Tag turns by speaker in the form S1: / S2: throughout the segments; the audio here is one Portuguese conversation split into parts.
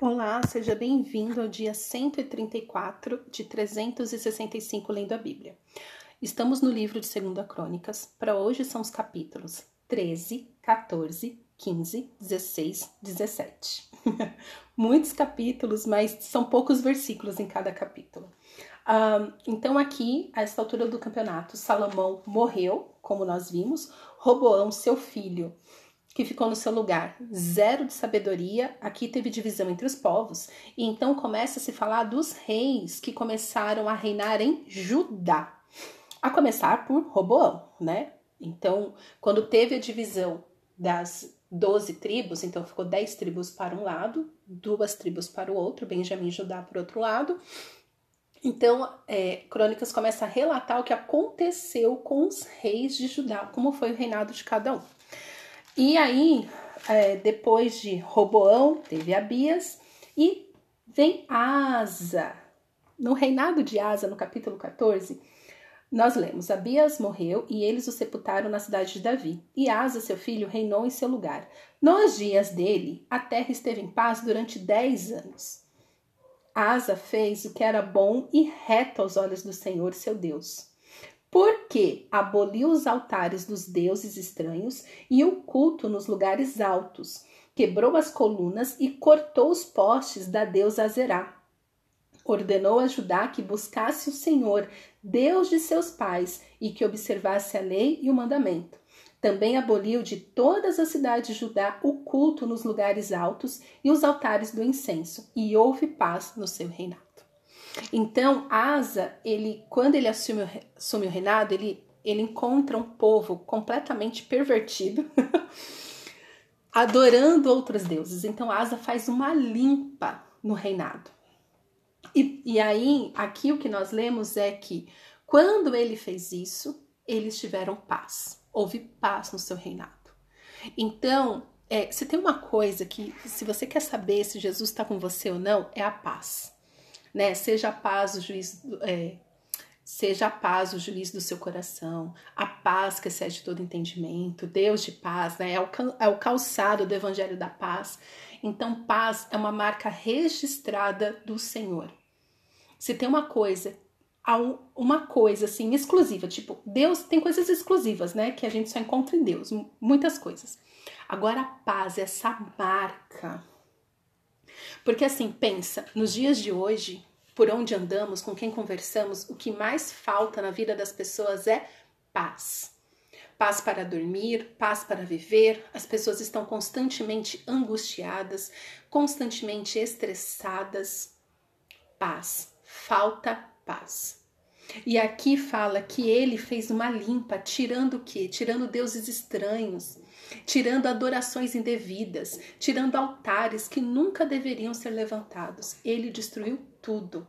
S1: Olá, seja bem-vindo ao dia 134 de 365 lendo a Bíblia. Estamos no livro de 2 Crônicas. Para hoje são os capítulos 13, 14, 15, 16, 17. Muitos capítulos, mas são poucos versículos em cada capítulo. Um, então, aqui, a esta altura do campeonato, Salomão morreu, como nós vimos, Roboão, seu filho, que ficou no seu lugar. Zero de sabedoria, aqui teve divisão entre os povos. E então começa a se falar dos reis que começaram a reinar em Judá. A começar por Roboão, né? Então, quando teve a divisão das doze tribos, então ficou dez tribos para um lado, duas tribos para o outro, Benjamim e Judá o outro lado. Então, é, Crônicas começa a relatar o que aconteceu com os reis de Judá, como foi o reinado de cada um. E aí, é, depois de Roboão, teve Abias e vem Asa. No reinado de Asa, no capítulo 14, nós lemos: Abias morreu e eles o sepultaram na cidade de Davi. E Asa, seu filho, reinou em seu lugar. Nos dias dele, a terra esteve em paz durante dez anos. Asa fez o que era bom e reto aos olhos do Senhor, seu Deus porque aboliu os altares dos deuses estranhos e o culto nos lugares altos, quebrou as colunas e cortou os postes da deusa Azerá. Ordenou a Judá que buscasse o Senhor, Deus de seus pais, e que observasse a lei e o mandamento. Também aboliu de todas as cidades de Judá o culto nos lugares altos e os altares do incenso, e houve paz no seu reinado. Então, Asa, ele, quando ele assume, assume o reinado, ele, ele encontra um povo completamente pervertido, adorando outros deuses. Então, Asa faz uma limpa no reinado. E, e aí, aqui o que nós lemos é que quando ele fez isso, eles tiveram paz. Houve paz no seu reinado. Então, é, se tem uma coisa que, se você quer saber se Jesus está com você ou não, é a paz né? Seja a paz o juiz, é, seja a paz o juiz do seu coração, a paz que excede todo entendimento, Deus de paz, né? É o, é o calçado do evangelho da paz. Então, paz é uma marca registrada do Senhor. Se tem uma coisa uma coisa assim exclusiva, tipo, Deus tem coisas exclusivas, né, que a gente só encontra em Deus, muitas coisas. Agora a paz, essa marca porque assim, pensa, nos dias de hoje, por onde andamos, com quem conversamos, o que mais falta na vida das pessoas é paz. Paz para dormir, paz para viver. As pessoas estão constantemente angustiadas, constantemente estressadas. Paz. Falta paz. E aqui fala que ele fez uma limpa, tirando o quê? Tirando deuses estranhos, tirando adorações indevidas, tirando altares que nunca deveriam ser levantados. Ele destruiu tudo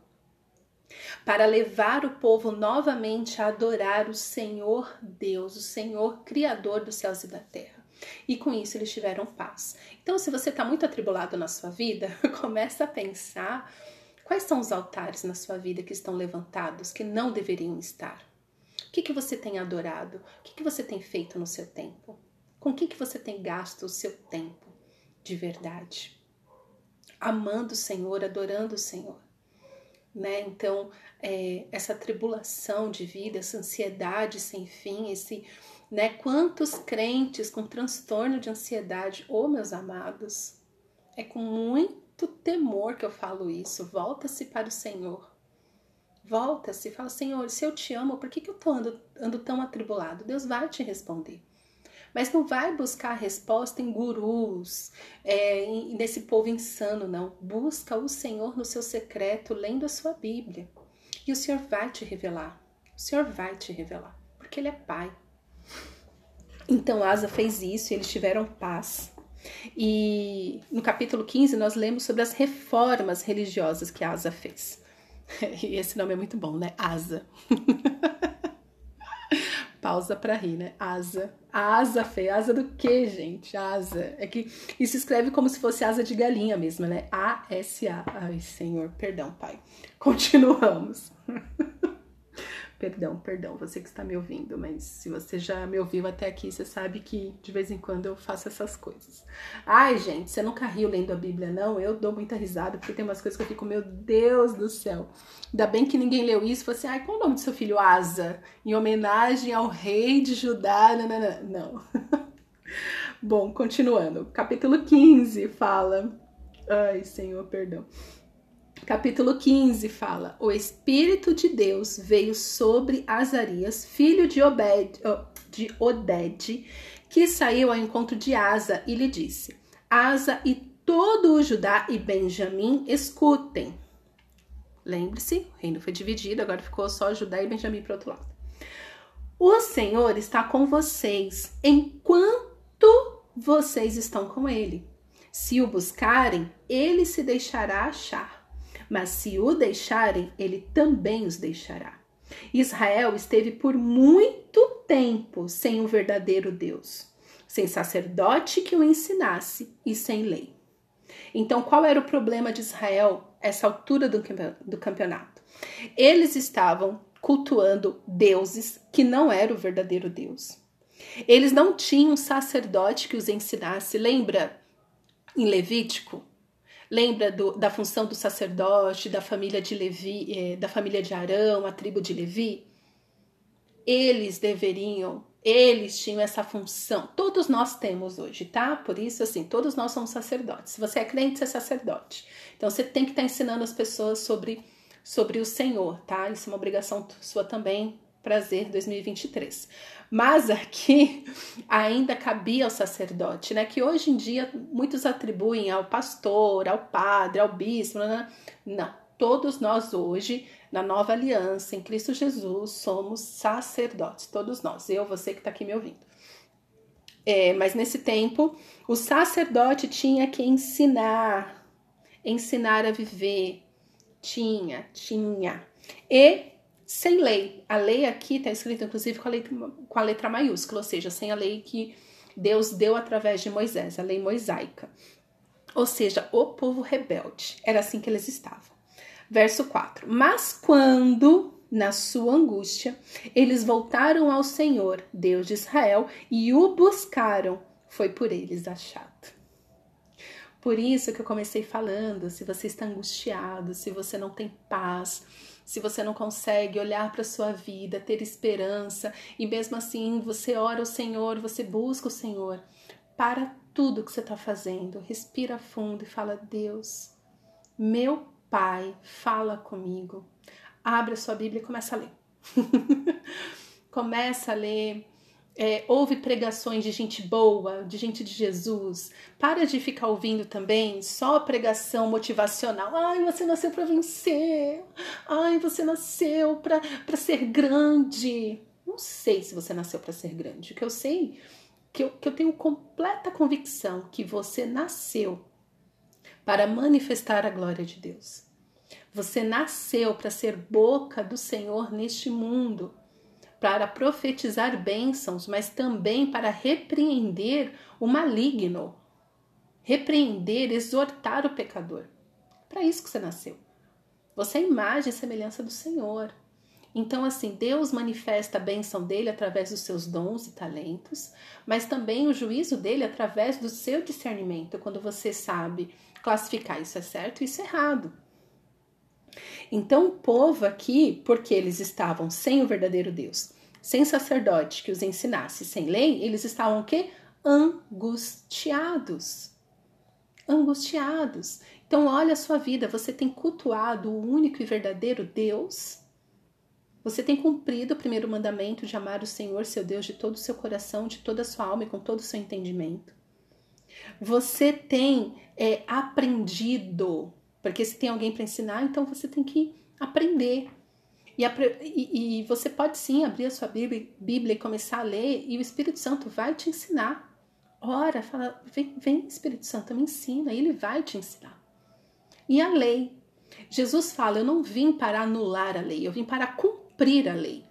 S1: para levar o povo novamente a adorar o Senhor Deus, o Senhor Criador dos céus e da terra. E com isso eles tiveram paz. Então, se você está muito atribulado na sua vida, começa a pensar quais são os altares na sua vida que estão levantados, que não deveriam estar. O que, que você tem adorado? O que, que você tem feito no seu tempo? Com que, que você tem gasto o seu tempo de verdade? Amando o Senhor, adorando o Senhor. Né? Então, é, essa tribulação de vida, essa ansiedade sem fim, esse, né? Quantos crentes com transtorno de ansiedade, oh meus amados, é com muito temor que eu falo isso. Volta-se para o Senhor. Volta-se, fala, Senhor, se eu te amo, por que, que eu tô ando, ando tão atribulado? Deus vai te responder. Mas não vai buscar a resposta em gurus, é, nesse povo insano, não. Busca o Senhor no seu secreto, lendo a sua Bíblia. E o Senhor vai te revelar. O Senhor vai te revelar, porque Ele é Pai. Então Asa fez isso e eles tiveram paz. E no capítulo 15 nós lemos sobre as reformas religiosas que Asa fez. E esse nome é muito bom, né? Asa. Pausa para rir, né? Asa. Asa, feia. Asa do que, gente? Asa. É que isso escreve como se fosse asa de galinha mesmo, né? A-S-A. Ai, Senhor, perdão, Pai. Continuamos. Perdão, perdão, você que está me ouvindo, mas se você já me ouviu até aqui, você sabe que de vez em quando eu faço essas coisas. Ai, gente, você nunca riu lendo a Bíblia, não? Eu dou muita risada, porque tem umas coisas que eu fico, meu Deus do céu. Ainda bem que ninguém leu isso, falou assim, ai, qual o nome do seu filho? Asa, em homenagem ao rei de Judá, não. não. Bom, continuando. Capítulo 15 fala. Ai, Senhor, perdão capítulo 15 fala: O Espírito de Deus veio sobre Azarias, filho de Obed, de Oded, que saiu ao encontro de Asa e lhe disse: Asa e todo o Judá e Benjamim escutem. Lembre-se, o reino foi dividido, agora ficou só Judá e Benjamim para outro lado. O Senhor está com vocês enquanto vocês estão com ele. Se o buscarem, ele se deixará achar mas se o deixarem, ele também os deixará. Israel esteve por muito tempo sem o verdadeiro Deus, sem sacerdote que o ensinasse e sem lei. Então, qual era o problema de Israel essa altura do campeonato? Eles estavam cultuando deuses que não era o verdadeiro Deus. Eles não tinham sacerdote que os ensinasse. Lembra em Levítico? Lembra do, da função do sacerdote, da família de Levi, eh, da família de Arão, a tribo de Levi? Eles deveriam, eles tinham essa função. Todos nós temos hoje, tá? Por isso, assim, todos nós somos sacerdotes. Se você é crente, você é sacerdote. Então, você tem que estar tá ensinando as pessoas sobre, sobre o Senhor, tá? Isso é uma obrigação sua também. Prazer 2023. Mas aqui ainda cabia ao sacerdote, né? Que hoje em dia muitos atribuem ao pastor, ao padre, ao bispo. Né? Não, todos nós hoje, na nova aliança, em Cristo Jesus, somos sacerdotes. Todos nós, eu, você que está aqui me ouvindo. É, mas nesse tempo, o sacerdote tinha que ensinar, ensinar a viver. Tinha, tinha. E sem lei. A lei aqui está escrita, inclusive, com a, letra, com a letra maiúscula, ou seja, sem a lei que Deus deu através de Moisés, a lei mosaica. Ou seja, o povo rebelde. Era assim que eles estavam. Verso 4: Mas quando, na sua angústia, eles voltaram ao Senhor, Deus de Israel, e o buscaram, foi por eles achado. Por isso que eu comecei falando: se você está angustiado, se você não tem paz, se você não consegue olhar para a sua vida, ter esperança e mesmo assim você ora ao Senhor, você busca o Senhor, para tudo que você está fazendo, respira fundo e fala: Deus, meu Pai, fala comigo. Abre a sua Bíblia e começa a ler. começa a ler é, ouve pregações de gente boa, de gente de Jesus. Para de ficar ouvindo também só pregação motivacional. Ai, você nasceu para vencer. Ai, você nasceu para ser grande. Não sei se você nasceu para ser grande. O que eu sei, que eu, que eu tenho completa convicção que você nasceu para manifestar a glória de Deus. Você nasceu para ser boca do Senhor neste mundo para profetizar bênçãos, mas também para repreender o maligno, repreender, exortar o pecador. Para isso que você nasceu. Você é imagem e semelhança do Senhor. Então, assim, Deus manifesta a bênção dele através dos seus dons e talentos, mas também o juízo dele através do seu discernimento, quando você sabe classificar isso é certo e isso é errado. Então, o povo aqui, porque eles estavam sem o verdadeiro Deus, sem sacerdote que os ensinasse, sem lei, eles estavam o quê? Angustiados. Angustiados. Então, olha a sua vida, você tem cultuado o único e verdadeiro Deus? Você tem cumprido o primeiro mandamento de amar o Senhor, seu Deus, de todo o seu coração, de toda a sua alma e com todo o seu entendimento? Você tem é, aprendido porque se tem alguém para ensinar, então você tem que aprender. E, e, e, você pode sim abrir a sua Bíblia, Bíblia, e começar a ler, e o Espírito Santo vai te ensinar. Ora, fala, vem, vem Espírito Santo, me ensina, e ele vai te ensinar. E a lei. Jesus fala: Eu não vim para anular a lei, eu vim para cumprir a lei.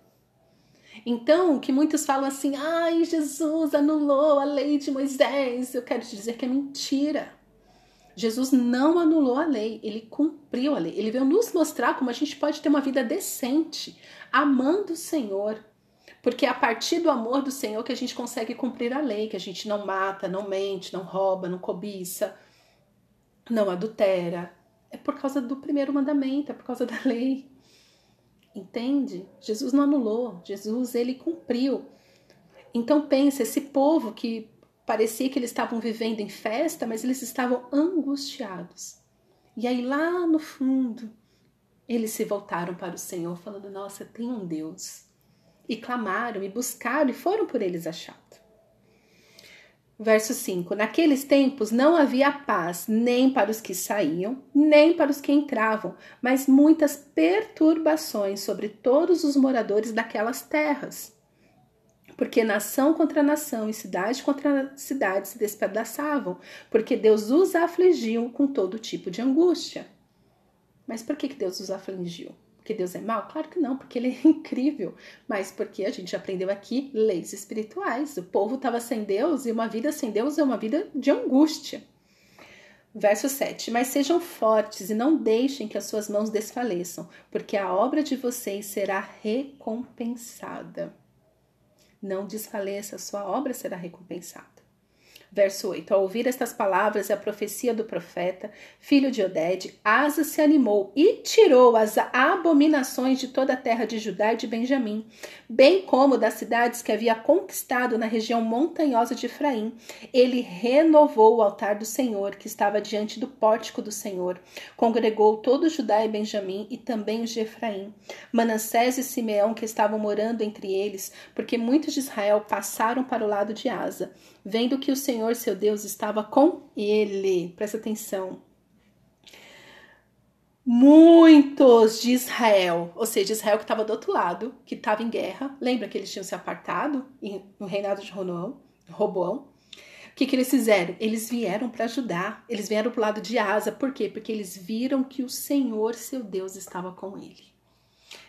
S1: Então, que muitos falam assim: ai, Jesus anulou a lei de Moisés, eu quero te dizer que é mentira. Jesus não anulou a lei, ele cumpriu a lei. Ele veio nos mostrar como a gente pode ter uma vida decente, amando o Senhor. Porque é a partir do amor do Senhor que a gente consegue cumprir a lei, que a gente não mata, não mente, não rouba, não cobiça, não adultera. É por causa do primeiro mandamento, é por causa da lei. Entende? Jesus não anulou, Jesus ele cumpriu. Então pensa, esse povo que parecia que eles estavam vivendo em festa, mas eles estavam angustiados. E aí lá no fundo, eles se voltaram para o Senhor, falando: Nossa, tem um Deus. E clamaram, e buscaram, e foram por eles achados. Verso 5: Naqueles tempos não havia paz nem para os que saíam, nem para os que entravam, mas muitas perturbações sobre todos os moradores daquelas terras porque nação contra nação e cidade contra cidade se despedaçavam, porque Deus os afligiu com todo tipo de angústia. Mas por que Deus os afligiu? Porque Deus é mau? Claro que não, porque ele é incrível. Mas porque a gente aprendeu aqui leis espirituais. O povo estava sem Deus e uma vida sem Deus é uma vida de angústia. Verso 7: Mas sejam fortes e não deixem que as suas mãos desfaleçam, porque a obra de vocês será recompensada não desfaleça, sua obra será recompensada. Verso 8: Ao ouvir estas palavras e a profecia do profeta, filho de Oded, Asa se animou e tirou as abominações de toda a terra de Judá e de Benjamim, bem como das cidades que havia conquistado na região montanhosa de Efraim. Ele renovou o altar do Senhor, que estava diante do pórtico do Senhor. Congregou todo Judá e Benjamim e também os de Efraim, Manassés e Simeão, que estavam morando entre eles, porque muitos de Israel passaram para o lado de Asa vendo que o Senhor seu Deus estava com ele. Presta atenção. Muitos de Israel, ou seja, Israel que estava do outro lado, que estava em guerra. Lembra que eles tinham se apartado no reinado de Roboão? Roboão? O que, que eles fizeram? Eles vieram para ajudar, eles vieram para o lado de Asa. Por quê? Porque eles viram que o Senhor, seu Deus, estava com ele.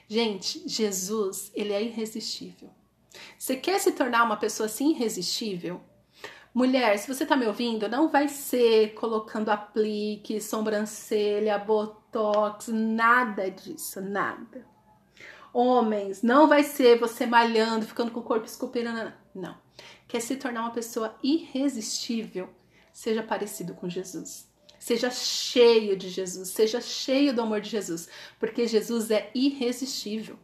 S1: Gente, Jesus, ele é irresistível. Você quer se tornar uma pessoa assim irresistível? Mulher, se você tá me ouvindo, não vai ser colocando aplique, sobrancelha, botox, nada disso, nada. Homens, não vai ser você malhando, ficando com o corpo esculpindo, não. Quer se tornar uma pessoa irresistível? Seja parecido com Jesus. Seja cheio de Jesus, seja cheio do amor de Jesus, porque Jesus é irresistível.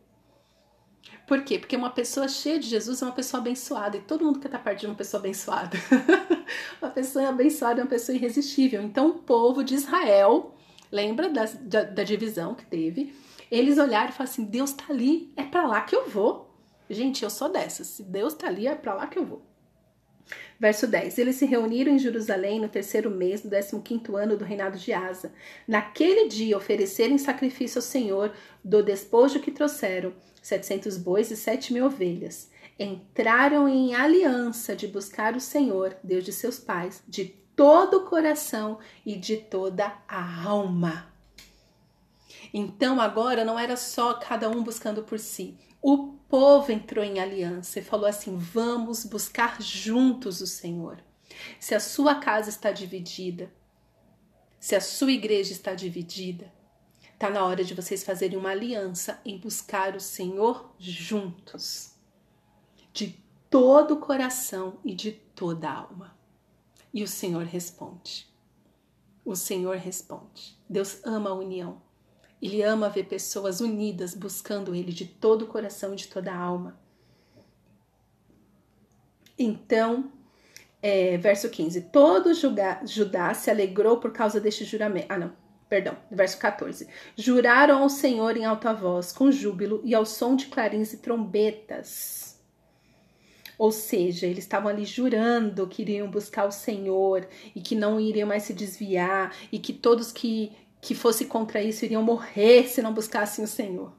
S1: Por quê? Porque uma pessoa cheia de Jesus é uma pessoa abençoada e todo mundo quer estar perto de uma pessoa abençoada. uma pessoa abençoada é uma pessoa irresistível. Então, o povo de Israel, lembra da, da, da divisão que teve? Eles olharam e falaram assim: Deus tá ali, é para lá que eu vou. Gente, eu sou dessas. Se Deus tá ali, é para lá que eu vou. Verso 10: Eles se reuniram em Jerusalém no terceiro mês do décimo quinto ano do reinado de Asa. Naquele dia ofereceram sacrifício ao Senhor do despojo que trouxeram 700 bois e 7 mil ovelhas. Entraram em aliança de buscar o Senhor, Deus de seus pais, de todo o coração e de toda a alma. Então agora não era só cada um buscando por si. O povo entrou em aliança e falou assim: vamos buscar juntos o Senhor. Se a sua casa está dividida, se a sua igreja está dividida, Está na hora de vocês fazerem uma aliança em buscar o Senhor juntos, de todo o coração e de toda a alma. E o Senhor responde. O Senhor responde. Deus ama a união. Ele ama ver pessoas unidas buscando Ele de todo o coração e de toda a alma. Então, é, verso 15: Todo Judá se alegrou por causa deste juramento. Ah, não Perdão, verso 14. Juraram ao Senhor em alta voz, com júbilo e ao som de clarins e trombetas. Ou seja, eles estavam ali jurando que iriam buscar o Senhor e que não iriam mais se desviar e que todos que, que fossem contra isso iriam morrer se não buscassem o Senhor.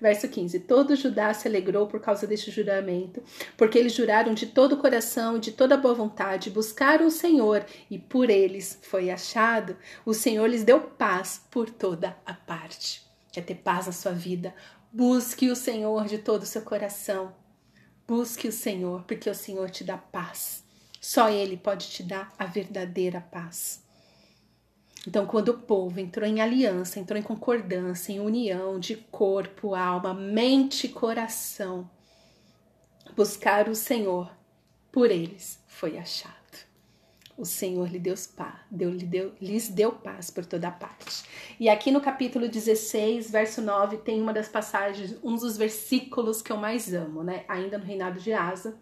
S1: Verso 15: Todo Judá se alegrou por causa deste juramento, porque eles juraram de todo o coração e de toda boa vontade, buscaram o Senhor, e por eles foi achado. O Senhor lhes deu paz por toda a parte. Quer ter paz na sua vida? Busque o Senhor de todo o seu coração. Busque o Senhor, porque o Senhor te dá paz. Só Ele pode te dar a verdadeira paz. Então, quando o povo entrou em aliança, entrou em concordância, em união de corpo, alma, mente e coração, buscar o Senhor, por eles foi achado. O Senhor lhe deu deu, lhe deu, lhes deu paz por toda parte. E aqui no capítulo 16, verso 9, tem uma das passagens, um dos versículos que eu mais amo, né? Ainda no reinado de Asa.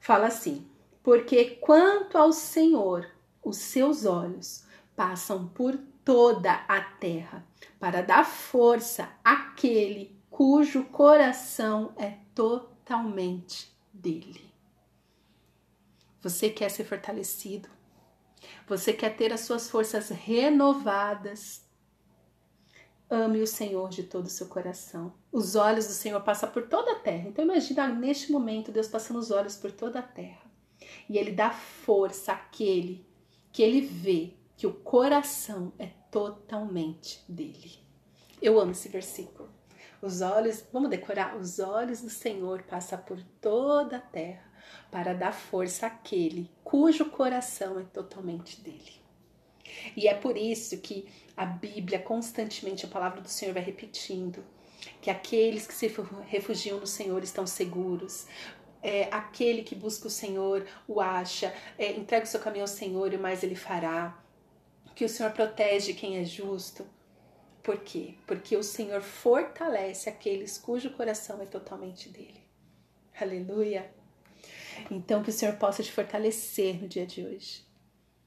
S1: Fala assim: Porque quanto ao Senhor, os seus olhos passam por toda a terra, para dar força àquele cujo coração é totalmente dele. Você quer ser fortalecido? Você quer ter as suas forças renovadas? Ame o Senhor de todo o seu coração. Os olhos do Senhor passam por toda a terra. Então imagina neste momento Deus passando os olhos por toda a terra. E ele dá força àquele que ele vê que o coração é totalmente dele. Eu amo esse versículo. Os olhos, vamos decorar, os olhos do Senhor passam por toda a terra para dar força àquele cujo coração é totalmente dele. E é por isso que a Bíblia constantemente a palavra do Senhor vai repetindo que aqueles que se refugiam no Senhor estão seguros. É, aquele que busca o Senhor o acha, é, entrega o seu caminho ao Senhor e mais ele fará que o Senhor protege quem é justo. Por quê? Porque o Senhor fortalece aqueles cujo coração é totalmente dele. Aleluia. Então, que o Senhor possa te fortalecer no dia de hoje.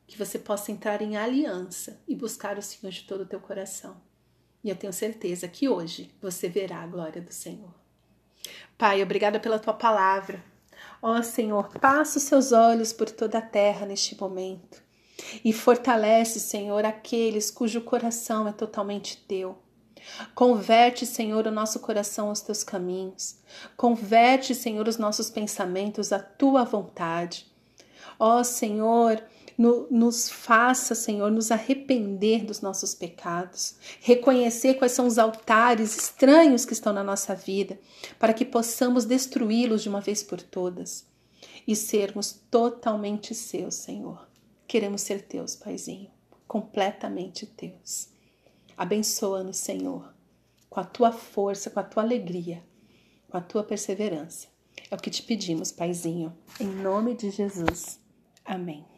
S1: Que você possa entrar em aliança e buscar o Senhor de todo o teu coração. E eu tenho certeza que hoje você verá a glória do Senhor. Pai, obrigada pela tua palavra. Ó Senhor, passa os seus olhos por toda a terra neste momento e fortalece, Senhor, aqueles cujo coração é totalmente teu. Converte, Senhor, o nosso coração aos teus caminhos. Converte, Senhor, os nossos pensamentos à tua vontade. Ó Senhor, no, nos faça, Senhor, nos arrepender dos nossos pecados, reconhecer quais são os altares estranhos que estão na nossa vida, para que possamos destruí-los de uma vez por todas e sermos totalmente seus, Senhor. Queremos ser teus, Paizinho, completamente teus. Abençoa-nos, Senhor, com a tua força, com a tua alegria, com a tua perseverança. É o que te pedimos, Paizinho, em nome de Jesus. Amém.